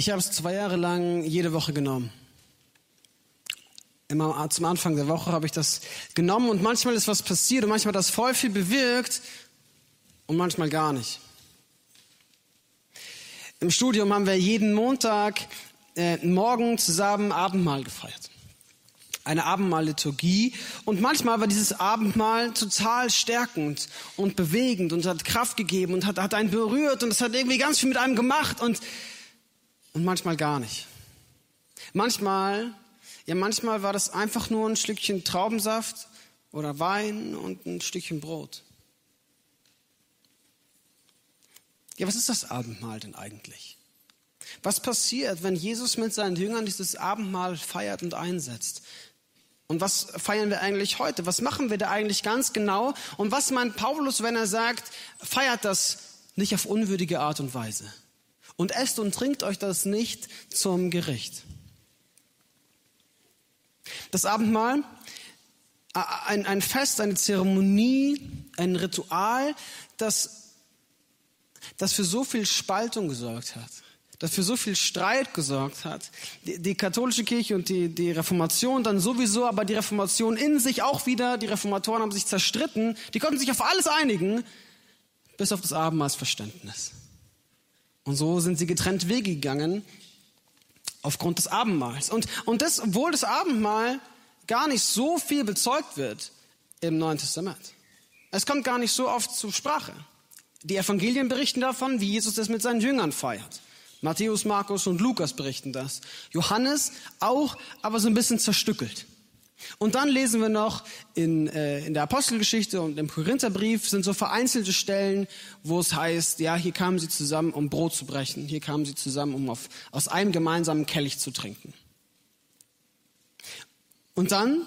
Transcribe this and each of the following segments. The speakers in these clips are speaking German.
Ich habe es zwei Jahre lang jede Woche genommen. Immer zum Anfang der Woche habe ich das genommen und manchmal ist was passiert und manchmal hat das voll viel bewirkt und manchmal gar nicht. Im Studium haben wir jeden Montag äh, morgen zusammen Abendmahl gefeiert. Eine Abendmahl-Liturgie. Und manchmal war dieses Abendmahl total stärkend und bewegend und hat Kraft gegeben und hat, hat einen berührt und es hat irgendwie ganz viel mit einem gemacht und, und manchmal gar nicht. Manchmal ja, manchmal war das einfach nur ein Stückchen Traubensaft oder Wein und ein Stückchen Brot. Ja, was ist das Abendmahl denn eigentlich? Was passiert, wenn Jesus mit seinen Jüngern dieses Abendmahl feiert und einsetzt? Und was feiern wir eigentlich heute? Was machen wir da eigentlich ganz genau? Und was meint Paulus, wenn er sagt, feiert das nicht auf unwürdige Art und Weise? Und esst und trinkt euch das nicht zum Gericht. Das Abendmahl, ein, ein Fest, eine Zeremonie, ein Ritual, das, das für so viel Spaltung gesorgt hat, das für so viel Streit gesorgt hat. Die, die katholische Kirche und die, die Reformation dann sowieso, aber die Reformation in sich auch wieder, die Reformatoren haben sich zerstritten, die konnten sich auf alles einigen, bis auf das Abendmahlsverständnis. Und so sind sie getrennt Wege gegangen aufgrund des Abendmahls. Und, und das, obwohl das Abendmahl gar nicht so viel bezeugt wird im Neuen Testament. Es kommt gar nicht so oft zur Sprache. Die Evangelien berichten davon, wie Jesus das mit seinen Jüngern feiert. Matthäus, Markus und Lukas berichten das. Johannes auch, aber so ein bisschen zerstückelt. Und dann lesen wir noch in, äh, in der Apostelgeschichte und im Korintherbrief sind so vereinzelte Stellen, wo es heißt, ja, hier kamen sie zusammen, um Brot zu brechen. Hier kamen sie zusammen, um auf, aus einem gemeinsamen Kelch zu trinken. Und dann,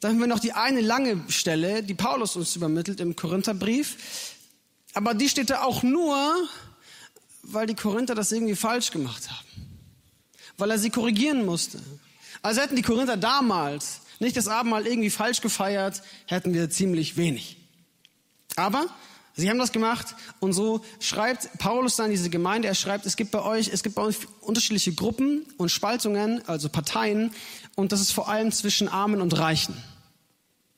dann haben wir noch die eine lange Stelle, die Paulus uns übermittelt im Korintherbrief. Aber die steht da auch nur, weil die Korinther das irgendwie falsch gemacht haben. Weil er sie korrigieren musste. Also hätten die Korinther damals nicht das Abendmahl irgendwie falsch gefeiert, hätten wir ziemlich wenig. Aber sie haben das gemacht und so schreibt Paulus dann diese Gemeinde, er schreibt, es gibt bei euch, es gibt bei euch unterschiedliche Gruppen und Spaltungen, also Parteien und das ist vor allem zwischen Armen und Reichen.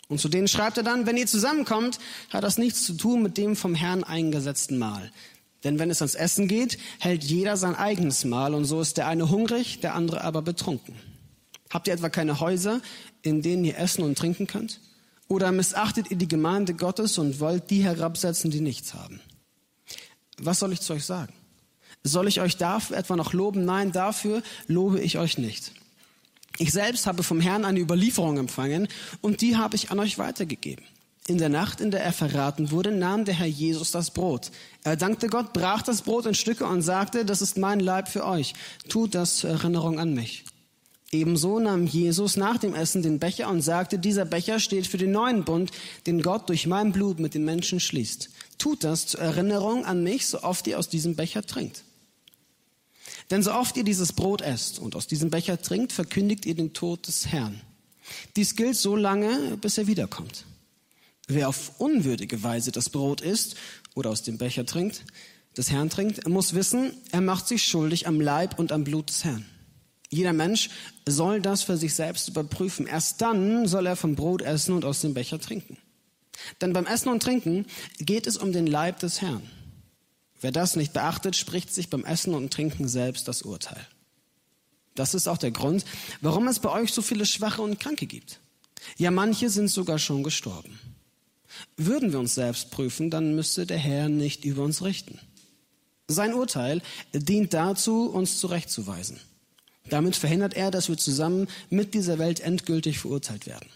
Und zu denen schreibt er dann, wenn ihr zusammenkommt, hat das nichts zu tun mit dem vom Herrn eingesetzten Mahl. Denn wenn es ans Essen geht, hält jeder sein eigenes Mahl und so ist der eine hungrig, der andere aber betrunken. Habt ihr etwa keine Häuser, in denen ihr essen und trinken könnt? Oder missachtet ihr die Gemeinde Gottes und wollt die herabsetzen, die nichts haben? Was soll ich zu euch sagen? Soll ich euch dafür etwa noch loben? Nein, dafür lobe ich euch nicht. Ich selbst habe vom Herrn eine Überlieferung empfangen und die habe ich an euch weitergegeben. In der Nacht, in der er verraten wurde, nahm der Herr Jesus das Brot. Er dankte Gott, brach das Brot in Stücke und sagte, das ist mein Leib für euch. Tut das zur Erinnerung an mich. Ebenso nahm Jesus nach dem Essen den Becher und sagte, dieser Becher steht für den neuen Bund, den Gott durch mein Blut mit den Menschen schließt. Tut das zur Erinnerung an mich, so oft ihr aus diesem Becher trinkt. Denn so oft ihr dieses Brot esst und aus diesem Becher trinkt, verkündigt ihr den Tod des Herrn. Dies gilt so lange, bis er wiederkommt. Wer auf unwürdige Weise das Brot isst oder aus dem Becher trinkt, des Herrn trinkt, muss wissen, er macht sich schuldig am Leib und am Blut des Herrn. Jeder Mensch soll das für sich selbst überprüfen. Erst dann soll er vom Brot essen und aus dem Becher trinken. Denn beim Essen und Trinken geht es um den Leib des Herrn. Wer das nicht beachtet, spricht sich beim Essen und Trinken selbst das Urteil. Das ist auch der Grund, warum es bei euch so viele Schwache und Kranke gibt. Ja, manche sind sogar schon gestorben. Würden wir uns selbst prüfen, dann müsste der Herr nicht über uns richten. Sein Urteil dient dazu, uns zurechtzuweisen. Damit verhindert er, dass wir zusammen mit dieser Welt endgültig verurteilt werden.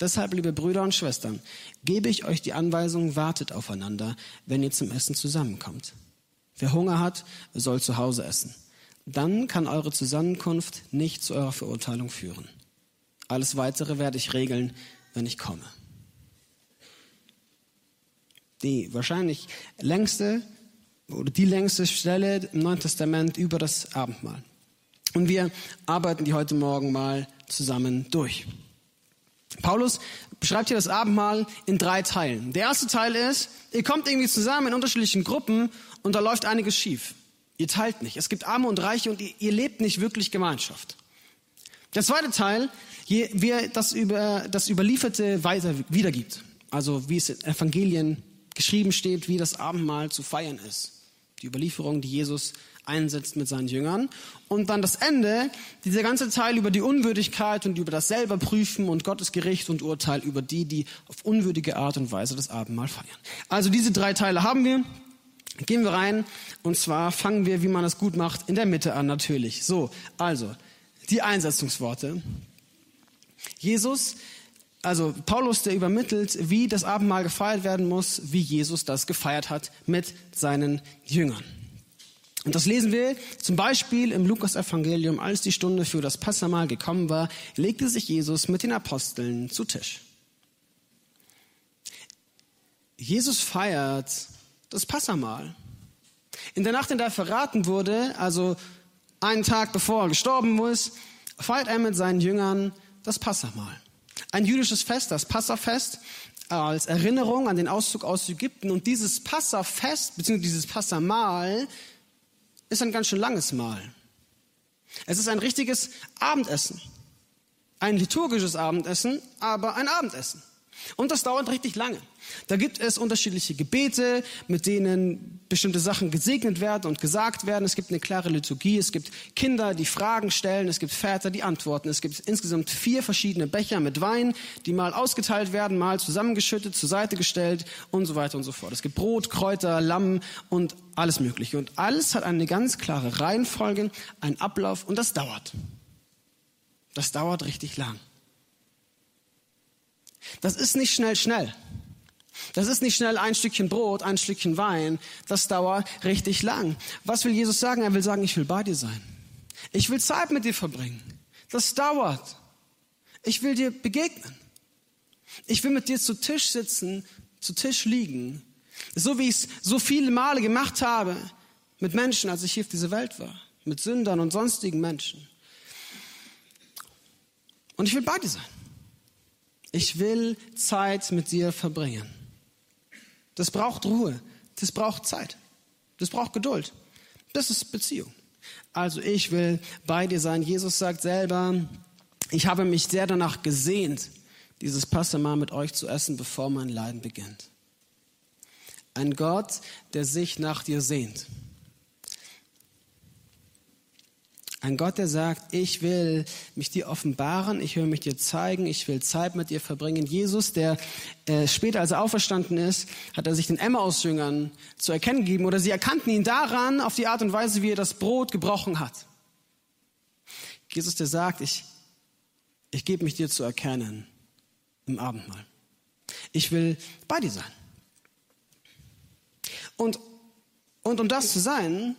Deshalb, liebe Brüder und Schwestern, gebe ich euch die Anweisung, wartet aufeinander, wenn ihr zum Essen zusammenkommt. Wer Hunger hat, soll zu Hause essen. Dann kann eure Zusammenkunft nicht zu eurer Verurteilung führen. Alles Weitere werde ich regeln, wenn ich komme. Die wahrscheinlich längste oder die längste Stelle im Neuen Testament über das Abendmahl. Und wir arbeiten die heute Morgen mal zusammen durch. Paulus beschreibt hier das Abendmahl in drei Teilen. Der erste Teil ist, ihr kommt irgendwie zusammen in unterschiedlichen Gruppen und da läuft einiges schief. Ihr teilt nicht. Es gibt Arme und Reiche und ihr, ihr lebt nicht wirklich Gemeinschaft. Der zweite Teil, wie das, über, das Überlieferte weiter wiedergibt. Also wie es in Evangelien geschrieben steht, wie das Abendmahl zu feiern ist. Die Überlieferung, die Jesus einsetzt mit seinen Jüngern. Und dann das Ende, dieser ganze Teil über die Unwürdigkeit und über das selber prüfen und Gottes Gericht und Urteil über die, die auf unwürdige Art und Weise das Abendmahl feiern. Also diese drei Teile haben wir. Gehen wir rein und zwar fangen wir, wie man das gut macht, in der Mitte an natürlich. So, also die Einsetzungsworte. Jesus, also Paulus, der übermittelt, wie das Abendmahl gefeiert werden muss, wie Jesus das gefeiert hat mit seinen Jüngern. Und das lesen wir zum Beispiel im Lukas-Evangelium, als die Stunde für das Passamal gekommen war, legte sich Jesus mit den Aposteln zu Tisch. Jesus feiert das Passamal. In der Nacht, in der er verraten wurde, also einen Tag bevor er gestorben ist, feiert er mit seinen Jüngern das Passamal. Ein jüdisches Fest, das Passafest, als Erinnerung an den Auszug aus Ägypten. Und dieses Passafest, beziehungsweise dieses Passamal, ist ein ganz schön langes Mahl. Es ist ein richtiges Abendessen. Ein liturgisches Abendessen, aber ein Abendessen. Und das dauert richtig lange. Da gibt es unterschiedliche Gebete, mit denen bestimmte Sachen gesegnet werden und gesagt werden. Es gibt eine klare Liturgie. Es gibt Kinder, die Fragen stellen. Es gibt Väter, die antworten. Es gibt insgesamt vier verschiedene Becher mit Wein, die mal ausgeteilt werden, mal zusammengeschüttet, zur Seite gestellt und so weiter und so fort. Es gibt Brot, Kräuter, Lamm und alles Mögliche. Und alles hat eine ganz klare Reihenfolge, einen Ablauf und das dauert. Das dauert richtig lang. Das ist nicht schnell, schnell. Das ist nicht schnell ein Stückchen Brot, ein Stückchen Wein. Das dauert richtig lang. Was will Jesus sagen? Er will sagen, ich will bei dir sein. Ich will Zeit mit dir verbringen. Das dauert. Ich will dir begegnen. Ich will mit dir zu Tisch sitzen, zu Tisch liegen. So wie ich es so viele Male gemacht habe mit Menschen, als ich hier auf dieser Welt war. Mit Sündern und sonstigen Menschen. Und ich will bei dir sein. Ich will Zeit mit dir verbringen. Das braucht Ruhe. Das braucht Zeit. Das braucht Geduld. Das ist Beziehung. Also ich will bei dir sein. Jesus sagt selber, ich habe mich sehr danach gesehnt, dieses Passamal mit euch zu essen, bevor mein Leiden beginnt. Ein Gott, der sich nach dir sehnt. Ein Gott, der sagt, ich will mich dir offenbaren, ich will mich dir zeigen, ich will Zeit mit dir verbringen. Jesus, der äh, später, als er auferstanden ist, hat er sich den Emmaus-Jüngern zu erkennen gegeben oder sie erkannten ihn daran, auf die Art und Weise, wie er das Brot gebrochen hat. Jesus, der sagt, ich, ich gebe mich dir zu erkennen im Abendmahl. Ich will bei dir sein. Und, und um das zu sein,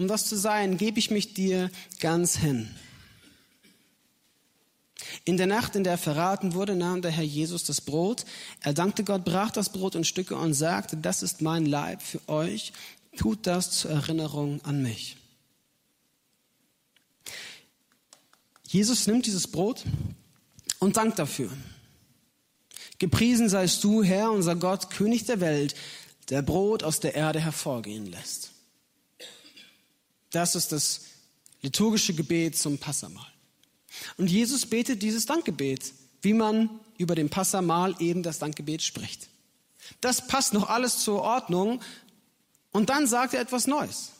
um das zu sein, gebe ich mich dir ganz hin. In der Nacht, in der er verraten wurde, nahm der Herr Jesus das Brot. Er dankte Gott, brach das Brot in Stücke und sagte, das ist mein Leib für euch. Tut das zur Erinnerung an mich. Jesus nimmt dieses Brot und dankt dafür. Gepriesen seist du, Herr, unser Gott, König der Welt, der Brot aus der Erde hervorgehen lässt. Das ist das liturgische Gebet zum Passamal. Und Jesus betet dieses Dankgebet, wie man über dem Passamal eben das Dankgebet spricht. Das passt noch alles zur Ordnung. Und dann sagt er etwas Neues.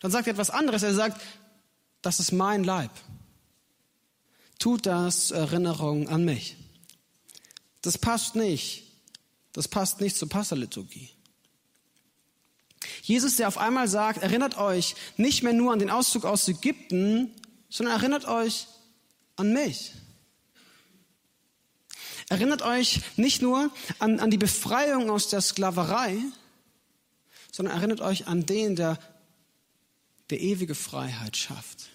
Dann sagt er etwas anderes. Er sagt, das ist mein Leib. Tut das zur Erinnerung an mich. Das passt nicht. Das passt nicht zur Passaliturgie. Jesus, der auf einmal sagt, erinnert euch nicht mehr nur an den Auszug aus Ägypten, sondern erinnert euch an mich. Erinnert euch nicht nur an, an die Befreiung aus der Sklaverei, sondern erinnert euch an den, der, der ewige Freiheit schafft.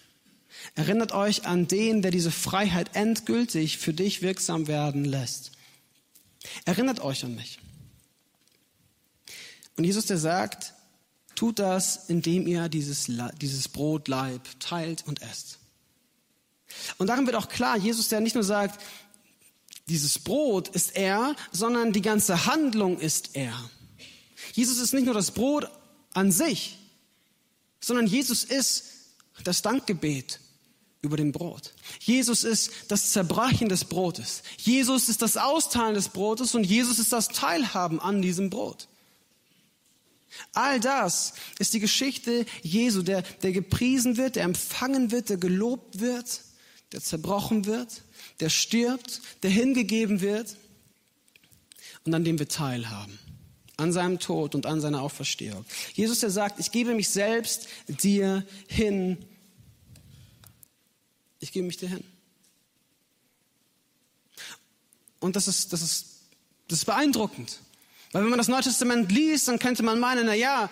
Erinnert euch an den, der diese Freiheit endgültig für dich wirksam werden lässt. Erinnert euch an mich. Und Jesus, der sagt, Tut das, indem ihr dieses, dieses Brotleib teilt und esst. Und darin wird auch klar, Jesus, der nicht nur sagt, dieses Brot ist er, sondern die ganze Handlung ist er. Jesus ist nicht nur das Brot an sich, sondern Jesus ist das Dankgebet über dem Brot. Jesus ist das Zerbrechen des Brotes. Jesus ist das Austeilen des Brotes und Jesus ist das Teilhaben an diesem Brot. All das ist die Geschichte Jesu, der, der gepriesen wird, der empfangen wird, der gelobt wird, der zerbrochen wird, der stirbt, der hingegeben wird und an dem wir teilhaben. An seinem Tod und an seiner Auferstehung. Jesus, der sagt, ich gebe mich selbst dir hin. Ich gebe mich dir hin. Und das ist, das ist, das ist beeindruckend. Weil wenn man das Neue Testament liest, dann könnte man meinen, na ja,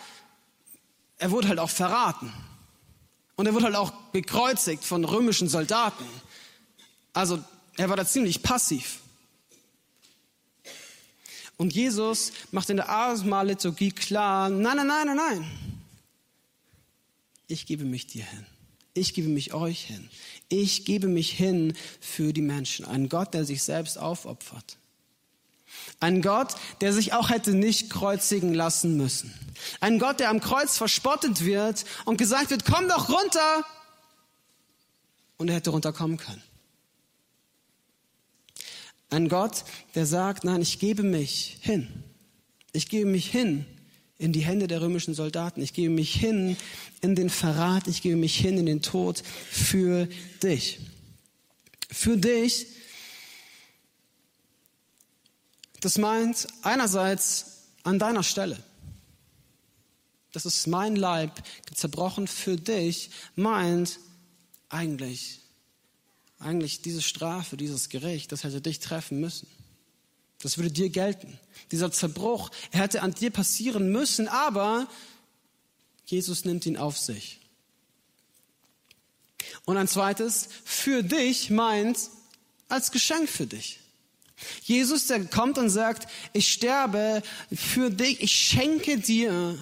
er wurde halt auch verraten. Und er wurde halt auch gekreuzigt von römischen Soldaten. Also er war da ziemlich passiv. Und Jesus macht in der Abendmahl-Liturgie klar, nein, nein, nein, nein, nein. Ich gebe mich dir hin. Ich gebe mich euch hin. Ich gebe mich hin für die Menschen. Ein Gott, der sich selbst aufopfert. Ein Gott, der sich auch hätte nicht kreuzigen lassen müssen. Ein Gott, der am Kreuz verspottet wird und gesagt wird, komm doch runter. Und er hätte runterkommen können. Ein Gott, der sagt, nein, ich gebe mich hin. Ich gebe mich hin in die Hände der römischen Soldaten. Ich gebe mich hin in den Verrat. Ich gebe mich hin in den Tod für dich. Für dich, das meint einerseits an deiner Stelle. Das ist mein Leib zerbrochen für dich, meint eigentlich, eigentlich diese Strafe, dieses Gericht, das hätte dich treffen müssen. Das würde dir gelten. Dieser Zerbruch, er hätte an dir passieren müssen, aber Jesus nimmt ihn auf sich. Und ein zweites, für dich meint als Geschenk für dich. Jesus, der kommt und sagt, ich sterbe für dich, ich schenke dir,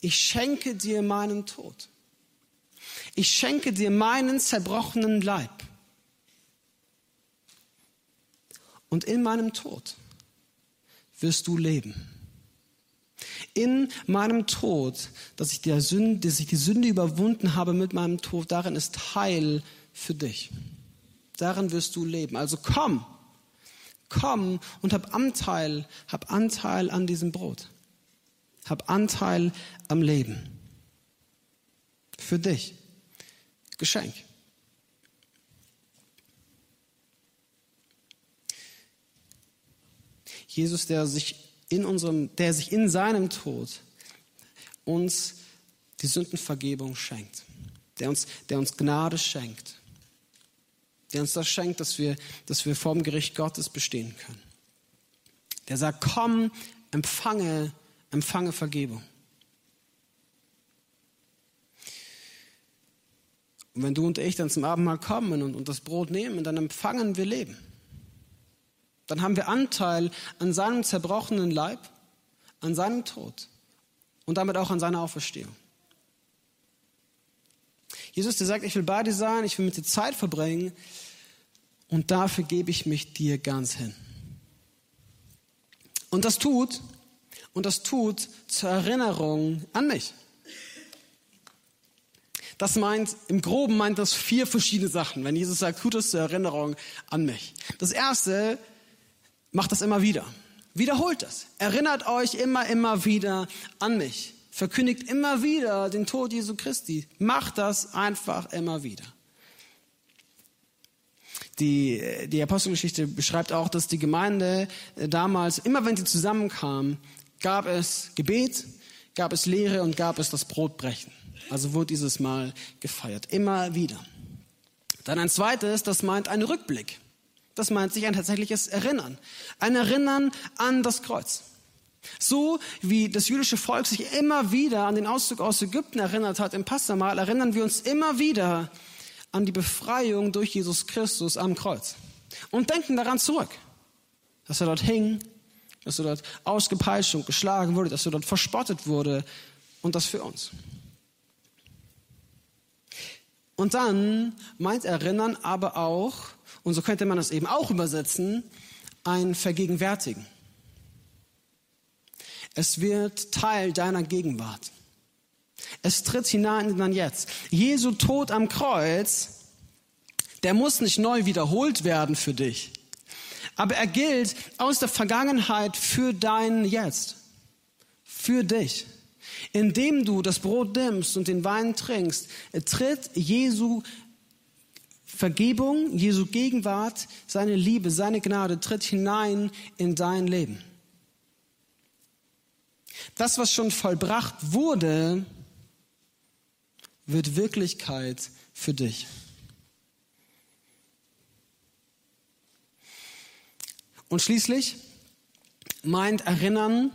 ich schenke dir meinen Tod. Ich schenke dir meinen zerbrochenen Leib. Und in meinem Tod wirst du leben. In meinem Tod, dass ich, der Sünde, dass ich die Sünde überwunden habe mit meinem Tod, darin ist Heil für dich. Darin wirst du leben. Also komm, komm und hab Anteil, hab Anteil an diesem Brot. Hab Anteil am Leben. Für dich. Geschenk. Jesus, der sich in unserem, der sich in seinem Tod uns die Sündenvergebung schenkt, der uns, der uns Gnade schenkt, der uns das schenkt, dass wir, dass wir vor dem Gericht Gottes bestehen können. Der sagt, komm, empfange, empfange Vergebung. Und wenn du und ich dann zum Abendmahl kommen und, und das Brot nehmen, dann empfangen wir Leben. Dann haben wir Anteil an seinem zerbrochenen Leib, an seinem Tod und damit auch an seiner Auferstehung. Jesus, der sagt, ich will bei dir sein, ich will mit dir Zeit verbringen und dafür gebe ich mich dir ganz hin. Und das tut, und das tut zur Erinnerung an mich. Das meint, im Groben meint das vier verschiedene Sachen. Wenn Jesus sagt, tut es zur Erinnerung an mich. Das erste, macht das immer wieder. Wiederholt das. Erinnert euch immer, immer wieder an mich. Verkündigt immer wieder den Tod Jesu Christi. Macht das einfach immer wieder. Die, die Apostelgeschichte beschreibt auch, dass die Gemeinde äh, damals, immer wenn sie zusammenkam, gab es Gebet, gab es Lehre und gab es das Brotbrechen. Also wurde dieses Mal gefeiert. Immer wieder. Dann ein zweites, das meint einen Rückblick. Das meint sich ein tatsächliches Erinnern. Ein Erinnern an das Kreuz. So wie das jüdische Volk sich immer wieder an den Auszug aus Ägypten erinnert hat im Passamal, erinnern wir uns immer wieder an die Befreiung durch Jesus Christus am Kreuz. Und denken daran zurück, dass er dort hing, dass er dort ausgepeitscht und geschlagen wurde, dass er dort verspottet wurde und das für uns. Und dann meint Erinnern aber auch, und so könnte man das eben auch übersetzen, ein Vergegenwärtigen. Es wird Teil deiner Gegenwart. Es tritt hinein in dein Jetzt. Jesu Tod am Kreuz, der muss nicht neu wiederholt werden für dich. Aber er gilt aus der Vergangenheit für dein Jetzt. Für dich. Indem du das Brot nimmst und den Wein trinkst, tritt Jesu Vergebung, Jesu Gegenwart, seine Liebe, seine Gnade tritt hinein in dein Leben. Das, was schon vollbracht wurde, wird Wirklichkeit für dich. Und schließlich meint Erinnern,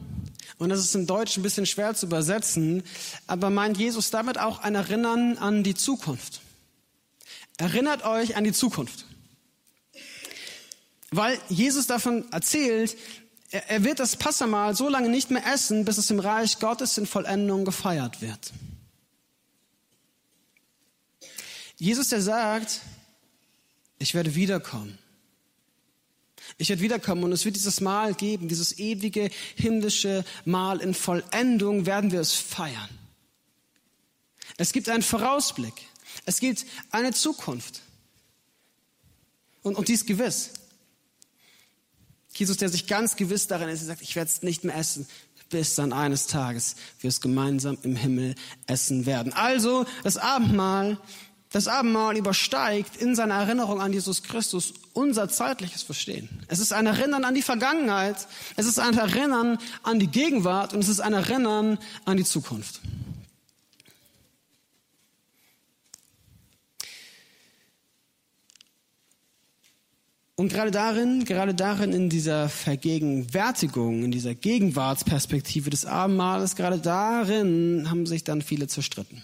und das ist im Deutschen ein bisschen schwer zu übersetzen, aber meint Jesus damit auch ein Erinnern an die Zukunft. Erinnert euch an die Zukunft. Weil Jesus davon erzählt, er wird das Passamal so lange nicht mehr essen, bis es im Reich Gottes in Vollendung gefeiert wird. Jesus, der sagt, ich werde wiederkommen. Ich werde wiederkommen und es wird dieses Mahl geben, dieses ewige himmlische Mahl in Vollendung werden wir es feiern. Es gibt einen Vorausblick. Es gibt eine Zukunft. Und, und die ist gewiss. Jesus, der sich ganz gewiss darin ist, er sagt, ich werde es nicht mehr essen, bis dann eines Tages wir es gemeinsam im Himmel essen werden. Also das Abendmahl das Abendmahl übersteigt in seiner Erinnerung an Jesus Christus unser zeitliches Verstehen. Es ist ein Erinnern an die Vergangenheit, es ist ein Erinnern an die Gegenwart und es ist ein Erinnern an die Zukunft. Und gerade darin, gerade darin in dieser Vergegenwärtigung, in dieser Gegenwartsperspektive des Abendmahles, gerade darin haben sich dann viele zerstritten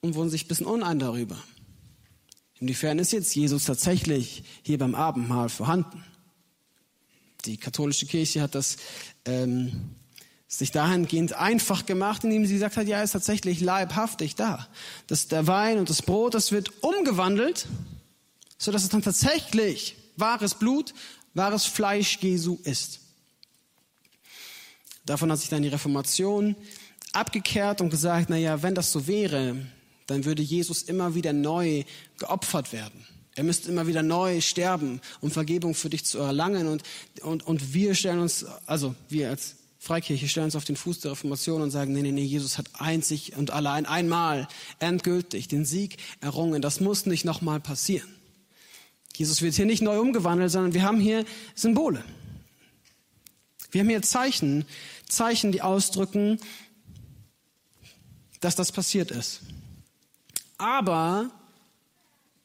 und wurden sich ein bisschen unein darüber. Inwiefern ist jetzt Jesus tatsächlich hier beim Abendmahl vorhanden? Die katholische Kirche hat das ähm, sich dahingehend einfach gemacht, indem sie gesagt hat, ja, er ist tatsächlich leibhaftig da. Dass der Wein und das Brot, das wird umgewandelt, so dass es dann tatsächlich wahres Blut, wahres Fleisch Jesu ist. Davon hat sich dann die Reformation abgekehrt und gesagt, na ja, wenn das so wäre, dann würde Jesus immer wieder neu geopfert werden. Er müsste immer wieder neu sterben, um Vergebung für dich zu erlangen. Und, und, und wir stellen uns, also wir als Freikirche stellen uns auf den Fuß der Reformation und sagen, nee, nee, nee, Jesus hat einzig und allein einmal endgültig den Sieg errungen. Das muss nicht nochmal passieren. Jesus wird hier nicht neu umgewandelt, sondern wir haben hier Symbole. Wir haben hier Zeichen, Zeichen, die ausdrücken, dass das passiert ist. Aber,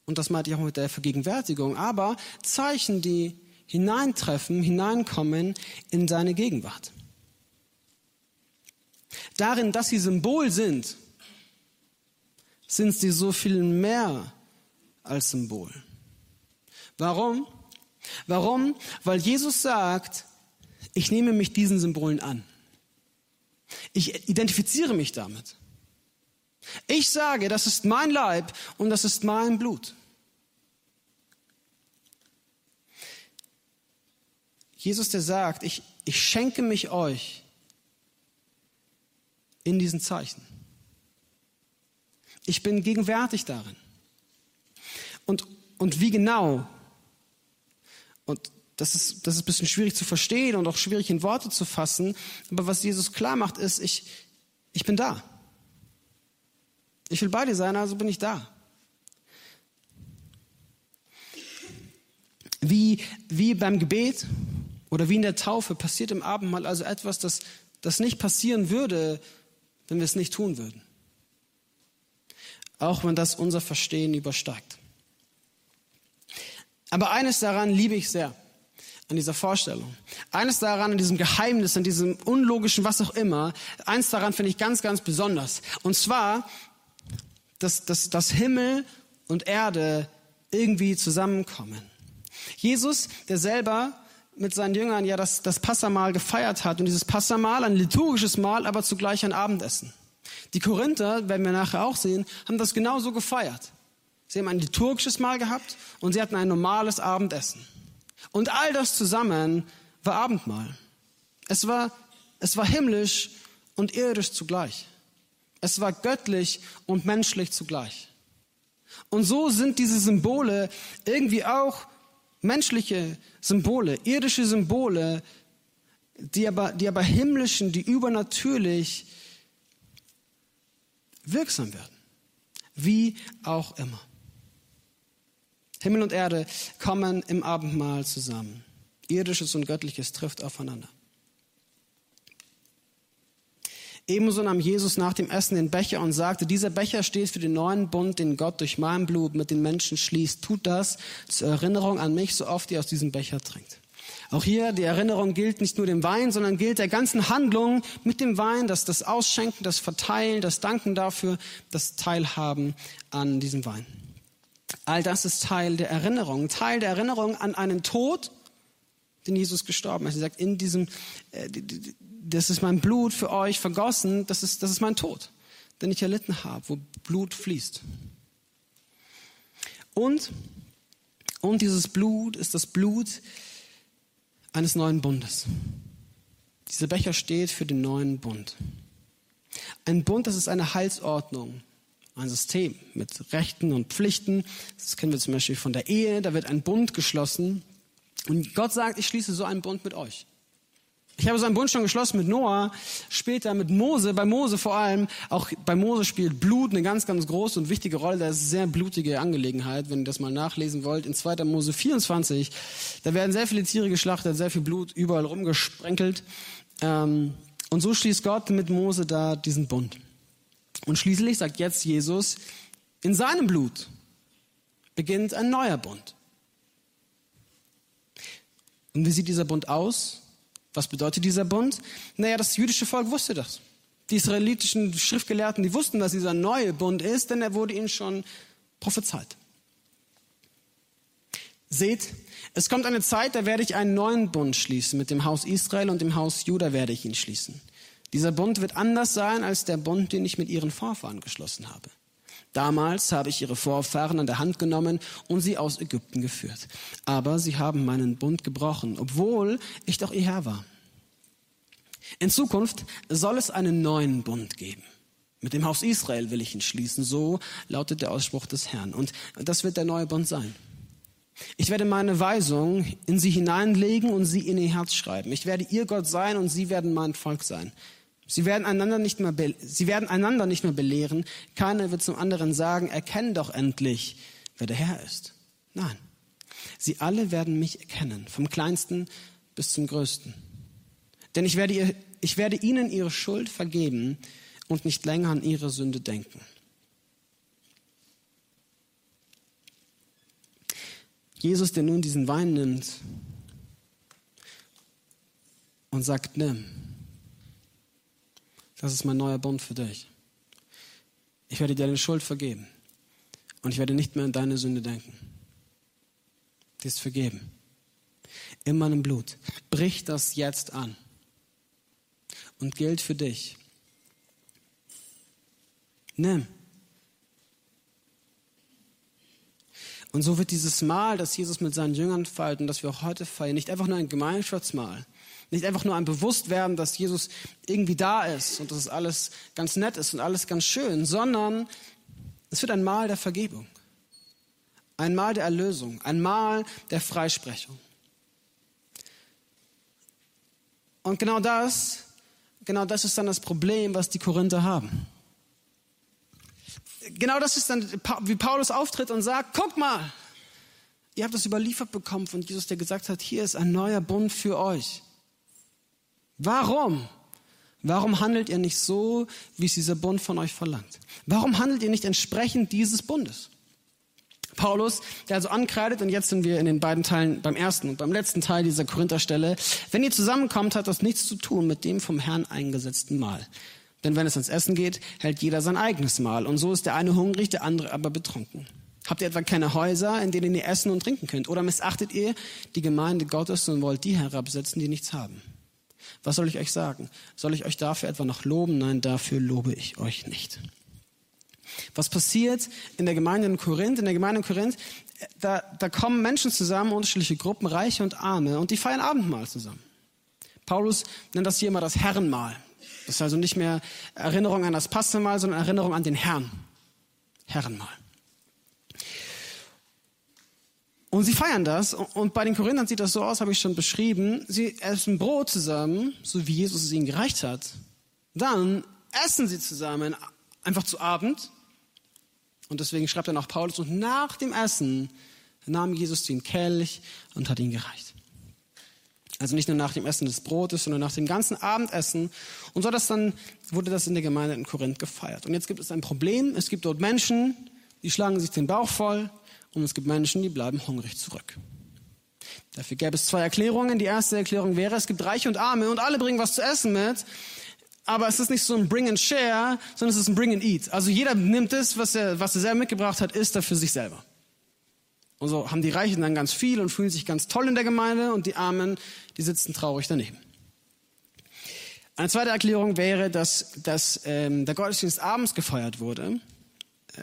und das meinte ich auch mit der Vergegenwärtigung, aber Zeichen, die hineintreffen, hineinkommen in seine Gegenwart. Darin, dass sie Symbol sind, sind sie so viel mehr als Symbol. Warum? Warum? Weil Jesus sagt, ich nehme mich diesen Symbolen an. Ich identifiziere mich damit. Ich sage, das ist mein Leib und das ist mein Blut. Jesus, der sagt, ich, ich schenke mich euch in diesen Zeichen. Ich bin gegenwärtig darin. Und, und wie genau? Und das ist, das ist ein bisschen schwierig zu verstehen und auch schwierig in Worte zu fassen. Aber was Jesus klar macht, ist, ich, ich bin da. Ich will bei dir sein, also bin ich da. Wie, wie beim Gebet oder wie in der Taufe passiert im Abendmahl also etwas, das, das nicht passieren würde, wenn wir es nicht tun würden. Auch wenn das unser Verstehen übersteigt. Aber eines daran liebe ich sehr, an dieser Vorstellung. Eines daran, an diesem Geheimnis, an diesem unlogischen, was auch immer, eins daran finde ich ganz, ganz besonders. Und zwar, dass, dass, dass Himmel und Erde irgendwie zusammenkommen. Jesus, der selber mit seinen Jüngern ja das, das Passamal gefeiert hat und dieses Passamal, ein liturgisches Mahl, aber zugleich ein Abendessen. Die Korinther, werden wir nachher auch sehen, haben das genauso gefeiert. Sie haben ein liturgisches Mahl gehabt und sie hatten ein normales Abendessen. Und all das zusammen war Abendmahl. Es war, es war himmlisch und irdisch zugleich. Es war göttlich und menschlich zugleich. Und so sind diese Symbole irgendwie auch menschliche Symbole, irdische Symbole, die aber, die aber himmlischen, die übernatürlich wirksam werden. Wie auch immer. Himmel und Erde kommen im Abendmahl zusammen. Irdisches und Göttliches trifft aufeinander. Ebenso nahm Jesus nach dem Essen den Becher und sagte, dieser Becher steht für den neuen Bund, den Gott durch mein Blut mit den Menschen schließt. Tut das zur Erinnerung an mich, so oft ihr aus diesem Becher trinkt. Auch hier, die Erinnerung gilt nicht nur dem Wein, sondern gilt der ganzen Handlung mit dem Wein, das, das Ausschenken, das Verteilen, das Danken dafür, das Teilhaben an diesem Wein. All das ist Teil der Erinnerung, Teil der Erinnerung an einen Tod, den Jesus gestorben ist. Er sagt, in diesem, äh, das ist mein Blut für euch vergossen, das ist, das ist mein Tod, den ich erlitten habe, wo Blut fließt. Und, und dieses Blut ist das Blut eines neuen Bundes. Dieser Becher steht für den neuen Bund. Ein Bund, das ist eine Heilsordnung, ein System mit Rechten und Pflichten. Das kennen wir zum Beispiel von der Ehe, da wird ein Bund geschlossen. Und Gott sagt, ich schließe so einen Bund mit euch. Ich habe so einen Bund schon geschlossen mit Noah, später mit Mose, bei Mose vor allem. Auch bei Mose spielt Blut eine ganz, ganz große und wichtige Rolle. Das ist eine sehr blutige Angelegenheit, wenn ihr das mal nachlesen wollt. In 2. Mose 24, da werden sehr viele Tiere geschlachtet, sehr viel Blut überall rumgesprenkelt. Ähm, und so schließt Gott mit Mose da diesen Bund. Und schließlich sagt jetzt Jesus, in seinem Blut beginnt ein neuer Bund. Und wie sieht dieser Bund aus? Was bedeutet dieser Bund? Naja, das jüdische Volk wusste das. Die israelitischen Schriftgelehrten, die wussten, dass dieser neue Bund ist, denn er wurde ihnen schon prophezeit. Seht, es kommt eine Zeit, da werde ich einen neuen Bund schließen. Mit dem Haus Israel und dem Haus Juda werde ich ihn schließen. Dieser Bund wird anders sein als der Bund, den ich mit ihren Vorfahren geschlossen habe. Damals habe ich ihre Vorfahren an der Hand genommen und sie aus Ägypten geführt. Aber sie haben meinen Bund gebrochen, obwohl ich doch ihr Herr war. In Zukunft soll es einen neuen Bund geben. Mit dem Haus Israel will ich ihn schließen. So lautet der Ausspruch des Herrn. Und das wird der neue Bund sein. Ich werde meine Weisung in sie hineinlegen und sie in ihr Herz schreiben. Ich werde ihr Gott sein und sie werden mein Volk sein. Sie werden einander nicht mehr, sie werden einander nicht mehr belehren. Keiner wird zum anderen sagen, erkenn doch endlich, wer der Herr ist. Nein. Sie alle werden mich erkennen, vom kleinsten bis zum größten. Denn ich werde, ihr, ich werde ihnen ihre Schuld vergeben und nicht länger an ihre Sünde denken. Jesus, der nun diesen Wein nimmt und sagt, nimm. Das ist mein neuer Bund für dich. Ich werde dir deine Schuld vergeben. Und ich werde nicht mehr an deine Sünde denken. Die ist vergeben. In meinem Blut. Brich das jetzt an. Und gilt für dich. Nimm. Und so wird dieses Mahl, das Jesus mit seinen Jüngern feiert und das wir auch heute feiern, nicht einfach nur ein Gemeinschaftsmahl, nicht einfach nur ein Bewusstwerden, dass Jesus irgendwie da ist und dass es alles ganz nett ist und alles ganz schön, sondern es wird ein Mahl der Vergebung, ein Mahl der Erlösung, ein Mahl der Freisprechung. Und genau das, genau das ist dann das Problem, was die Korinther haben. Genau das ist dann, wie Paulus auftritt und sagt, guck mal, ihr habt das überliefert bekommen von Jesus, der gesagt hat, hier ist ein neuer Bund für euch. Warum? Warum handelt ihr nicht so, wie es dieser Bund von euch verlangt? Warum handelt ihr nicht entsprechend dieses Bundes? Paulus, der also ankreidet, und jetzt sind wir in den beiden Teilen, beim ersten und beim letzten Teil dieser Korintherstelle, wenn ihr zusammenkommt, hat das nichts zu tun mit dem vom Herrn eingesetzten Mahl. Denn wenn es ans Essen geht, hält jeder sein eigenes Mahl. Und so ist der eine hungrig, der andere aber betrunken. Habt ihr etwa keine Häuser, in denen ihr essen und trinken könnt? Oder missachtet ihr die Gemeinde Gottes und wollt die herabsetzen, die nichts haben? Was soll ich euch sagen? Soll ich euch dafür etwa noch loben? Nein, dafür lobe ich euch nicht. Was passiert in der Gemeinde in Korinth? In der Gemeinde in Korinth, da, da kommen Menschen zusammen, unterschiedliche Gruppen, Reiche und Arme, und die feiern Abendmahl zusammen. Paulus nennt das hier immer das Herrenmahl. Das ist also nicht mehr Erinnerung an das Passamal, sondern Erinnerung an den Herrn. Herrenmal. Und sie feiern das. Und bei den Korinthern sieht das so aus, habe ich schon beschrieben. Sie essen Brot zusammen, so wie Jesus es ihnen gereicht hat. Dann essen sie zusammen, einfach zu Abend. Und deswegen schreibt dann auch Paulus, und nach dem Essen nahm Jesus den Kelch und hat ihn gereicht. Also nicht nur nach dem Essen des Brotes, sondern nach dem ganzen Abendessen. Und so das dann, wurde das in der Gemeinde in Korinth gefeiert. Und jetzt gibt es ein Problem. Es gibt dort Menschen, die schlagen sich den Bauch voll und es gibt Menschen, die bleiben hungrig zurück. Dafür gäbe es zwei Erklärungen. Die erste Erklärung wäre, es gibt Reiche und Arme und alle bringen was zu essen mit. Aber es ist nicht so ein Bring and Share, sondern es ist ein Bring and Eat. Also jeder nimmt das, was er, was er selber mitgebracht hat, isst er für sich selber. Und so haben die Reichen dann ganz viel und fühlen sich ganz toll in der Gemeinde und die Armen, die sitzen traurig daneben. Eine zweite Erklärung wäre, dass, dass ähm, der Gottesdienst abends gefeiert wurde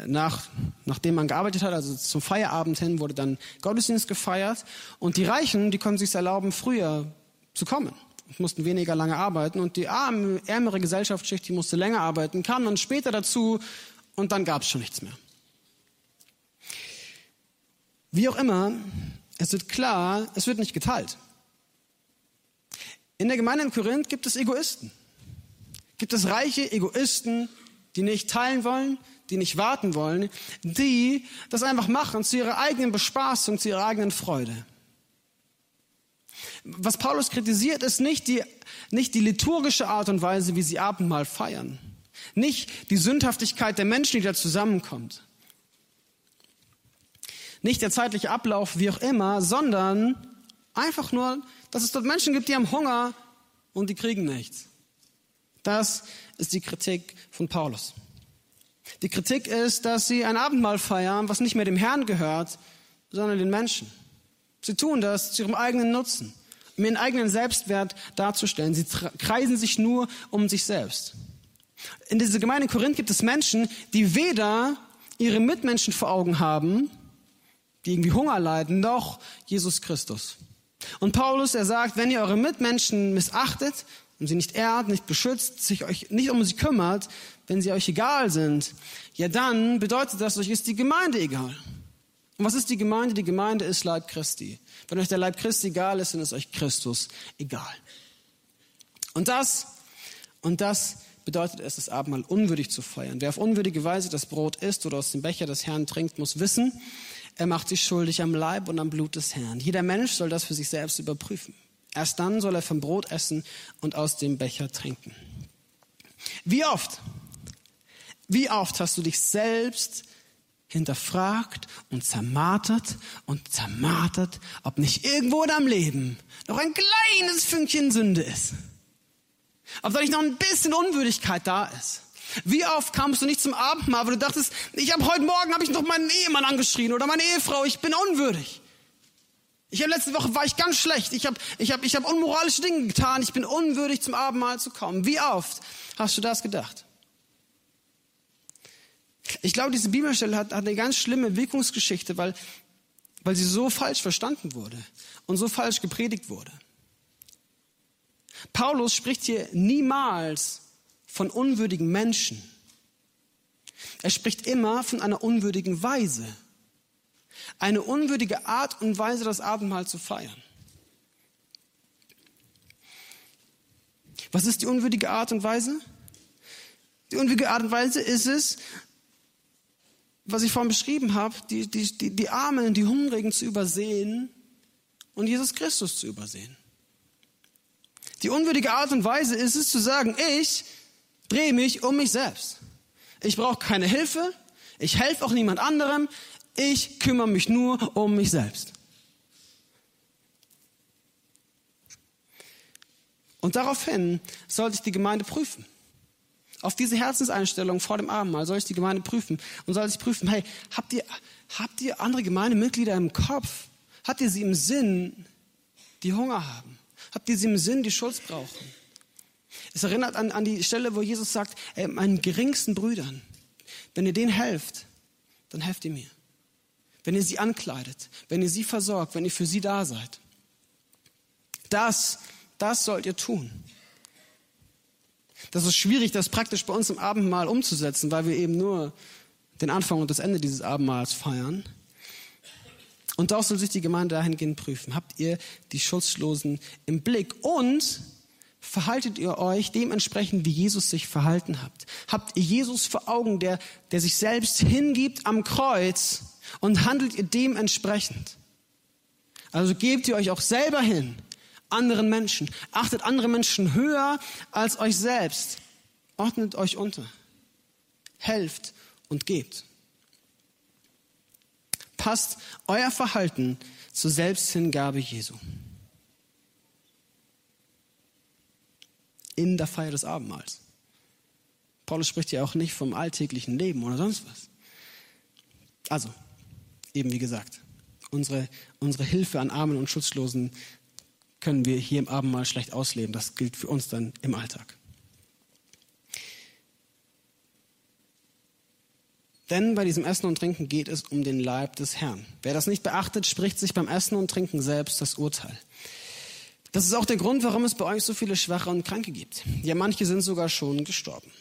nach, nachdem man gearbeitet hat, also zum Feierabend hin, wurde dann Gottesdienst gefeiert. Und die Reichen, die konnten sich erlauben, früher zu kommen und mussten weniger lange arbeiten. Und die arme, ärmere Gesellschaftsschicht, die musste länger arbeiten, kam dann später dazu und dann gab es schon nichts mehr. Wie auch immer, es wird klar, es wird nicht geteilt. In der Gemeinde in Korinth gibt es Egoisten. Gibt es reiche Egoisten, die nicht teilen wollen, die nicht warten wollen, die das einfach machen zu ihrer eigenen Bespaßung, zu ihrer eigenen Freude. Was Paulus kritisiert, ist nicht die, nicht die liturgische Art und Weise, wie sie Abendmahl feiern. Nicht die Sündhaftigkeit der Menschen, die da zusammenkommt. Nicht der zeitliche Ablauf, wie auch immer, sondern einfach nur, dass es dort Menschen gibt, die haben Hunger und die kriegen nichts. Das ist die Kritik von Paulus. Die Kritik ist, dass sie ein Abendmahl feiern, was nicht mehr dem Herrn gehört, sondern den Menschen. Sie tun das zu ihrem eigenen Nutzen, um ihren eigenen Selbstwert darzustellen. Sie kreisen sich nur um sich selbst. In dieser Gemeinde in Korinth gibt es Menschen, die weder ihre Mitmenschen vor Augen haben, die irgendwie Hunger leiden, noch Jesus Christus. Und Paulus, er sagt, wenn ihr eure Mitmenschen missachtet und sie nicht ehrt, nicht beschützt, sich euch nicht um sie kümmert, wenn sie euch egal sind, ja dann bedeutet das, euch ist die Gemeinde egal. Und was ist die Gemeinde? Die Gemeinde ist Leib Christi. Wenn euch der Leib Christi egal ist, dann ist euch Christus egal. Und das, und das bedeutet es, das Abendmahl unwürdig zu feiern. Wer auf unwürdige Weise das Brot isst oder aus dem Becher des Herrn trinkt, muss wissen, er macht sich schuldig am Leib und am Blut des Herrn. Jeder Mensch soll das für sich selbst überprüfen. Erst dann soll er vom Brot essen und aus dem Becher trinken. Wie oft, wie oft hast du dich selbst hinterfragt und zermartert und zermartert, ob nicht irgendwo in deinem Leben noch ein kleines Fünkchen Sünde ist? Ob da nicht noch ein bisschen Unwürdigkeit da ist? Wie oft kamst du nicht zum Abendmahl, wo du dachtest, ich habe heute Morgen habe ich noch meinen Ehemann angeschrien oder meine Ehefrau, ich bin unwürdig. Ich habe letzte Woche war ich ganz schlecht. Ich habe ich habe ich habe unmoralische Dinge getan. Ich bin unwürdig zum Abendmahl zu kommen. Wie oft hast du das gedacht? Ich glaube, diese Bibelstelle hat, hat eine ganz schlimme Wirkungsgeschichte, weil weil sie so falsch verstanden wurde und so falsch gepredigt wurde. Paulus spricht hier niemals von unwürdigen Menschen. Er spricht immer von einer unwürdigen Weise eine unwürdige Art und Weise, das Abendmahl zu feiern. Was ist die unwürdige Art und Weise? Die unwürdige Art und Weise ist es, was ich vorhin beschrieben habe, die, die, die, die Armen, die Hungrigen zu übersehen und Jesus Christus zu übersehen. Die unwürdige Art und Weise ist es zu sagen, ich drehe mich um mich selbst. Ich brauche keine Hilfe, ich helfe auch niemand anderem, ich kümmere mich nur um mich selbst. Und daraufhin sollte ich die Gemeinde prüfen. Auf diese Herzenseinstellung vor dem Abendmahl soll ich die Gemeinde prüfen und soll ich prüfen, hey, habt ihr, habt ihr andere Gemeindemitglieder im Kopf? Habt ihr sie im Sinn, die Hunger haben? Habt ihr sie im Sinn, die Schutz brauchen? Es erinnert an, an die Stelle, wo Jesus sagt, ey, meinen geringsten Brüdern, wenn ihr denen helft, dann helft ihr mir wenn ihr sie ankleidet, wenn ihr sie versorgt, wenn ihr für sie da seid. Das, das sollt ihr tun. Das ist schwierig, das praktisch bei uns im Abendmahl umzusetzen, weil wir eben nur den Anfang und das Ende dieses Abendmahls feiern. Und auch soll sich die Gemeinde dahingehend prüfen. Habt ihr die Schutzlosen im Blick? Und verhaltet ihr euch dementsprechend, wie Jesus sich verhalten habt? Habt ihr Jesus vor Augen, der, der sich selbst hingibt am Kreuz und handelt ihr dementsprechend? Also gebt ihr euch auch selber hin anderen Menschen. Achtet andere Menschen höher als euch selbst. Ordnet euch unter. Helft und gebt. Passt euer Verhalten zur Selbsthingabe Jesu. In der Feier des Abendmahls. Paulus spricht ja auch nicht vom alltäglichen Leben oder sonst was. Also, eben wie gesagt, unsere, unsere Hilfe an Armen und Schutzlosen können wir hier im Abendmahl schlecht ausleben. Das gilt für uns dann im Alltag. Denn bei diesem Essen und Trinken geht es um den Leib des Herrn. Wer das nicht beachtet, spricht sich beim Essen und Trinken selbst das Urteil. Das ist auch der Grund, warum es bei euch so viele Schwache und Kranke gibt. Ja, manche sind sogar schon gestorben.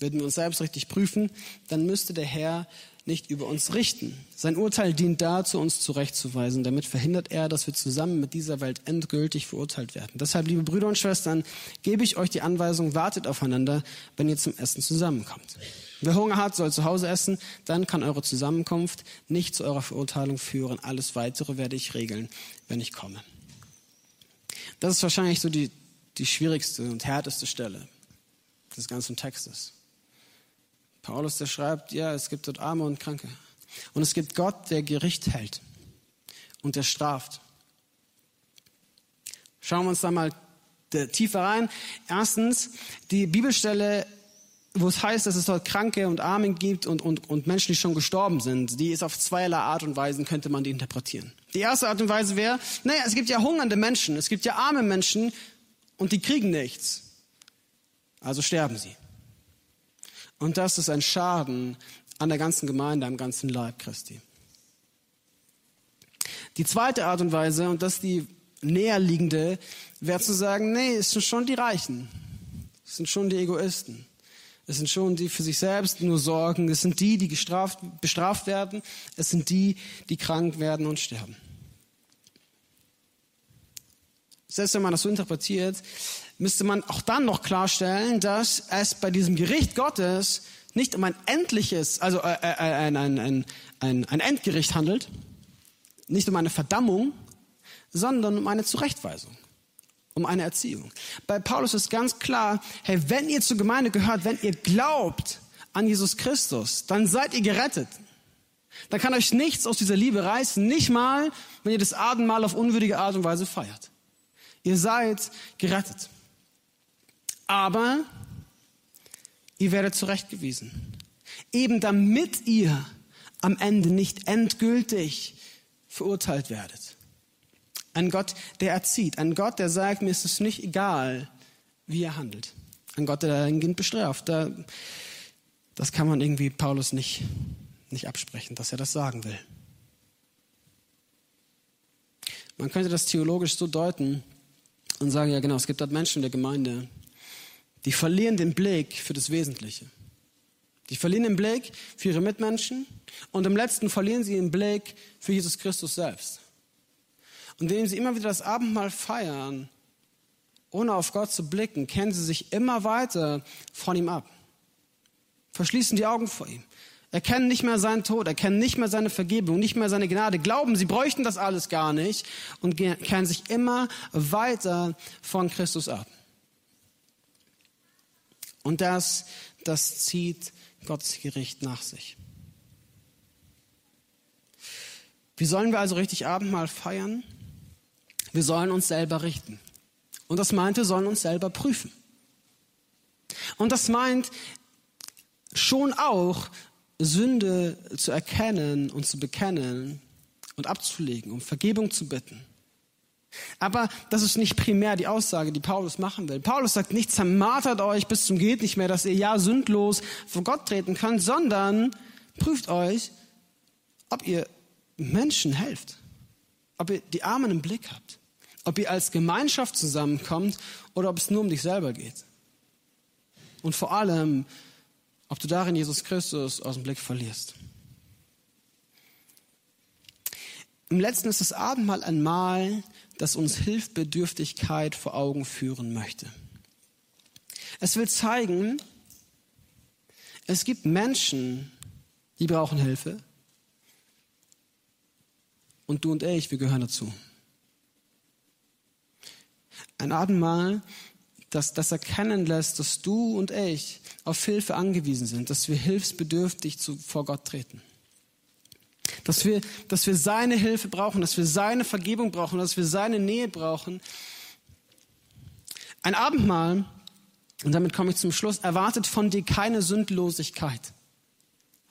Würden wir uns selbst richtig prüfen, dann müsste der Herr nicht über uns richten. Sein Urteil dient dazu, uns zurechtzuweisen. Damit verhindert er, dass wir zusammen mit dieser Welt endgültig verurteilt werden. Deshalb, liebe Brüder und Schwestern, gebe ich euch die Anweisung, wartet aufeinander, wenn ihr zum Essen zusammenkommt. Wer Hunger hat, soll zu Hause essen, dann kann eure Zusammenkunft nicht zu eurer Verurteilung führen. Alles Weitere werde ich regeln, wenn ich komme. Das ist wahrscheinlich so die, die schwierigste und härteste Stelle des ganzen Textes. Paulus, der schreibt, ja, es gibt dort Arme und Kranke. Und es gibt Gott, der Gericht hält und der straft. Schauen wir uns da mal tiefer rein. Erstens, die Bibelstelle, wo es heißt, dass es dort Kranke und Arme gibt und, und, und Menschen, die schon gestorben sind, die ist auf zweierlei Art und Weise, könnte man die interpretieren. Die erste Art und Weise wäre, naja, es gibt ja hungernde Menschen, es gibt ja arme Menschen und die kriegen nichts. Also sterben sie. Und das ist ein Schaden an der ganzen Gemeinde, am ganzen Leib Christi. Die zweite Art und Weise, und das ist die näherliegende, wäre zu sagen, nee, es sind schon die Reichen. Es sind schon die Egoisten. Es sind schon die für sich selbst nur sorgen. Es sind die, die gestraft, bestraft werden. Es sind die, die krank werden und sterben. Selbst wenn man das so interpretiert, müsste man auch dann noch klarstellen, dass es bei diesem Gericht Gottes nicht um ein endliches, also äh, äh, ein, ein, ein, ein, ein Endgericht handelt, nicht um eine Verdammung, sondern um eine Zurechtweisung, um eine Erziehung. Bei Paulus ist ganz klar, hey, wenn ihr zur Gemeinde gehört, wenn ihr glaubt an Jesus Christus, dann seid ihr gerettet. Dann kann euch nichts aus dieser Liebe reißen, nicht mal, wenn ihr das Abendmahl auf unwürdige Art und Weise feiert. Ihr seid gerettet. Aber ihr werdet zurechtgewiesen. Eben damit ihr am Ende nicht endgültig verurteilt werdet. Ein Gott, der erzieht. Ein Gott, der sagt, mir ist es nicht egal, wie er handelt. Ein Gott, der dahingehend bestraft. Das kann man irgendwie Paulus nicht, nicht absprechen, dass er das sagen will. Man könnte das theologisch so deuten und sagen, ja genau, es gibt dort Menschen in der Gemeinde, die verlieren den Blick für das Wesentliche. Die verlieren den Blick für ihre Mitmenschen und im letzten verlieren sie den Blick für Jesus Christus selbst. Und indem sie immer wieder das Abendmahl feiern, ohne auf Gott zu blicken, kennen sie sich immer weiter von ihm ab. Verschließen die Augen vor ihm. Erkennen nicht mehr seinen Tod, erkennen nicht mehr seine Vergebung, nicht mehr seine Gnade, glauben, sie bräuchten das alles gar nicht und kennen sich immer weiter von Christus ab. Und das, das zieht Gottes Gericht nach sich. Wie sollen wir also richtig Abendmahl feiern? Wir sollen uns selber richten. Und das meint, wir sollen uns selber prüfen. Und das meint schon auch, Sünde zu erkennen und zu bekennen und abzulegen, um Vergebung zu bitten. Aber das ist nicht primär die Aussage, die Paulus machen will. Paulus sagt nicht, zermartert euch bis zum geht nicht mehr, dass ihr ja sündlos vor Gott treten könnt, sondern prüft euch, ob ihr Menschen helft, ob ihr die Armen im Blick habt, ob ihr als Gemeinschaft zusammenkommt oder ob es nur um dich selber geht. und vor allem, ob du darin Jesus Christus aus dem Blick verlierst. Im letzten ist das Abendmahl ein Mahl, das uns Hilfbedürftigkeit vor Augen führen möchte. Es will zeigen, es gibt Menschen, die brauchen Hilfe. Und du und ich, wir gehören dazu. Ein Abendmahl, das, das erkennen lässt, dass du und ich auf Hilfe angewiesen sind, dass wir hilfsbedürftig zu, vor Gott treten. Dass wir, dass wir seine Hilfe brauchen, dass wir seine Vergebung brauchen, dass wir seine Nähe brauchen. Ein Abendmahl, und damit komme ich zum Schluss, erwartet von dir keine Sündlosigkeit,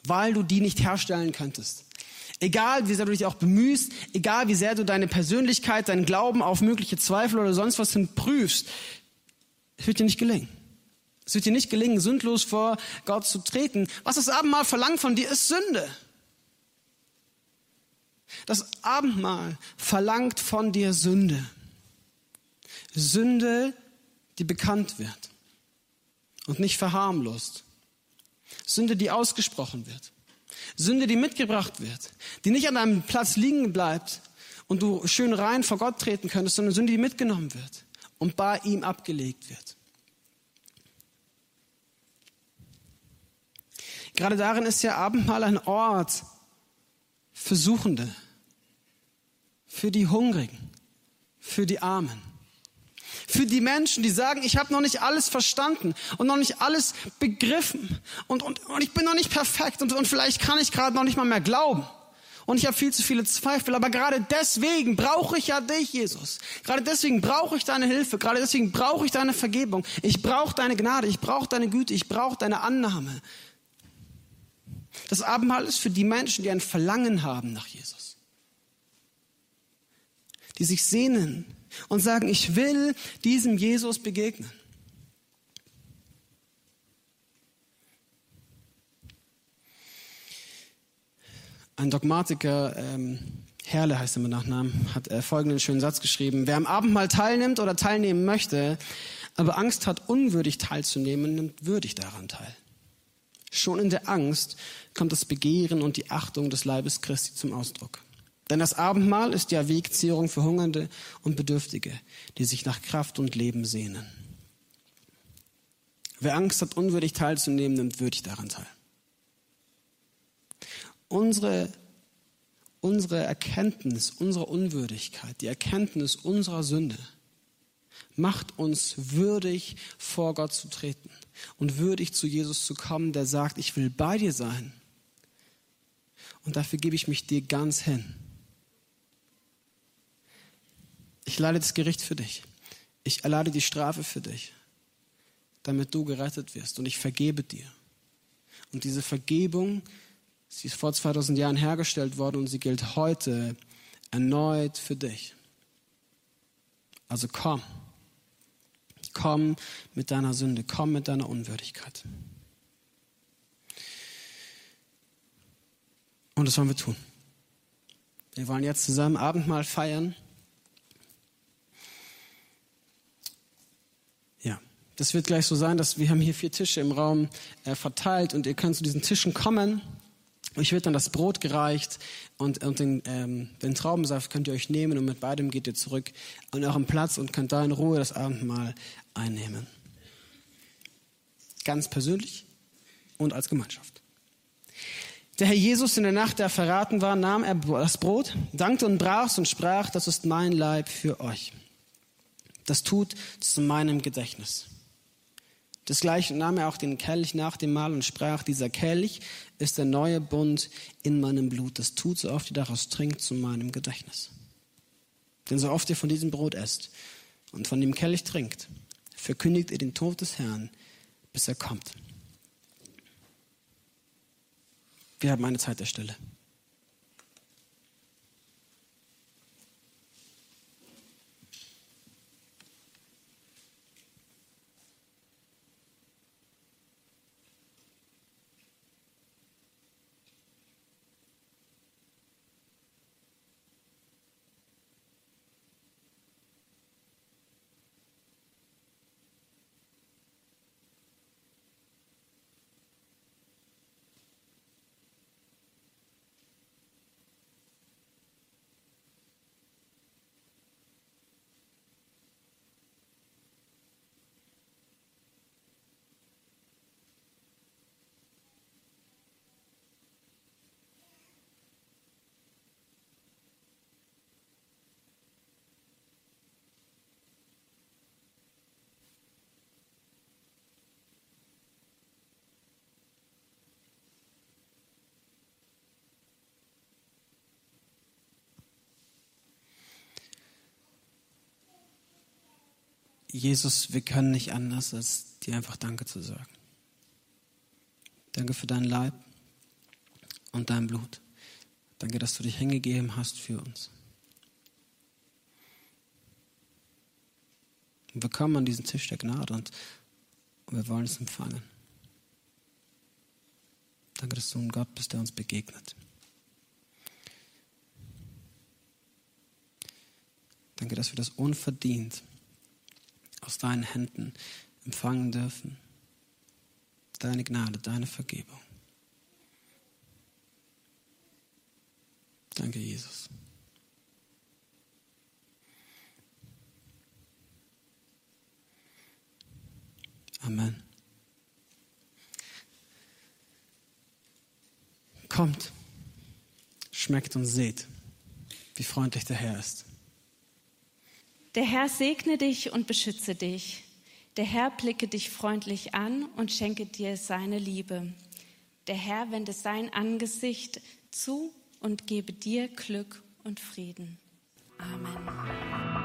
weil du die nicht herstellen könntest. Egal, wie sehr du dich auch bemühst, egal, wie sehr du deine Persönlichkeit, deinen Glauben auf mögliche Zweifel oder sonst was hin prüfst, es wird dir nicht gelingen. Es wird dir nicht gelingen, sündlos vor Gott zu treten. Was das Abendmahl verlangt von dir, ist Sünde. Das Abendmahl verlangt von dir Sünde. Sünde, die bekannt wird und nicht verharmlost. Sünde, die ausgesprochen wird. Sünde, die mitgebracht wird, die nicht an einem Platz liegen bleibt und du schön rein vor Gott treten könntest, sondern Sünde, die mitgenommen wird und bei ihm abgelegt wird. Gerade darin ist ja Abendmahl ein Ort für Suchende, für die Hungrigen, für die Armen, für die Menschen, die sagen, ich habe noch nicht alles verstanden und noch nicht alles begriffen und, und, und ich bin noch nicht perfekt und, und vielleicht kann ich gerade noch nicht mal mehr glauben. Und ich habe viel zu viele Zweifel, aber gerade deswegen brauche ich ja dich, Jesus. Gerade deswegen brauche ich deine Hilfe, gerade deswegen brauche ich deine Vergebung. Ich brauche deine Gnade, ich brauche deine Güte, ich brauche deine Annahme. Das Abendmahl ist für die Menschen, die ein Verlangen haben nach Jesus. Die sich sehnen und sagen, ich will diesem Jesus begegnen. Ein Dogmatiker, ähm, Herle heißt er mit Nachnamen, hat äh, folgenden schönen Satz geschrieben. Wer am Abendmahl teilnimmt oder teilnehmen möchte, aber Angst hat, unwürdig teilzunehmen, nimmt würdig daran teil. Schon in der Angst kommt das Begehren und die Achtung des Leibes Christi zum Ausdruck. Denn das Abendmahl ist ja Wegzehrung für Hungernde und Bedürftige, die sich nach Kraft und Leben sehnen. Wer Angst hat, unwürdig teilzunehmen, nimmt würdig daran teil. Unsere, unsere Erkenntnis unserer Unwürdigkeit, die Erkenntnis unserer Sünde, macht uns würdig, vor Gott zu treten und würdig zu Jesus zu kommen, der sagt, ich will bei dir sein. Und dafür gebe ich mich dir ganz hin. Ich leide das Gericht für dich. Ich erleide die Strafe für dich, damit du gerettet wirst. Und ich vergebe dir. Und diese Vergebung, sie ist vor 2000 Jahren hergestellt worden und sie gilt heute erneut für dich. Also komm. Komm mit deiner Sünde. Komm mit deiner Unwürdigkeit. Und das wollen wir tun. Wir wollen jetzt zusammen Abendmahl feiern. Das wird gleich so sein, dass wir haben hier vier Tische im Raum äh, verteilt und ihr könnt zu diesen Tischen kommen. Euch wird dann das Brot gereicht und, und den, ähm, den Traubensaft könnt ihr euch nehmen und mit beidem geht ihr zurück an euren Platz und könnt da in Ruhe das Abendmahl einnehmen. Ganz persönlich und als Gemeinschaft. Der Herr Jesus in der Nacht, der verraten war, nahm er das Brot, dankte und brach und sprach, das ist mein Leib für euch. Das tut zu meinem Gedächtnis. Desgleichen nahm er auch den Kelch nach dem Mahl und sprach, dieser Kelch ist der neue Bund in meinem Blut. Das tut so oft ihr daraus trinkt zu meinem Gedächtnis. Denn so oft ihr von diesem Brot esst und von dem Kelch trinkt, verkündigt ihr den Tod des Herrn, bis er kommt. Wir haben eine Zeit der Stille. Jesus, wir können nicht anders, als dir einfach Danke zu sagen. Danke für dein Leib und dein Blut. Danke, dass du dich hingegeben hast für uns. Und wir kommen an diesen Tisch der Gnade und wir wollen es empfangen. Danke, dass du ein Gott bist, der uns begegnet. Danke, dass wir das unverdient aus deinen Händen empfangen dürfen. Deine Gnade, deine Vergebung. Danke, Jesus. Amen. Kommt, schmeckt und seht, wie freundlich der Herr ist. Der Herr segne dich und beschütze dich. Der Herr blicke dich freundlich an und schenke dir seine Liebe. Der Herr wende sein Angesicht zu und gebe dir Glück und Frieden. Amen.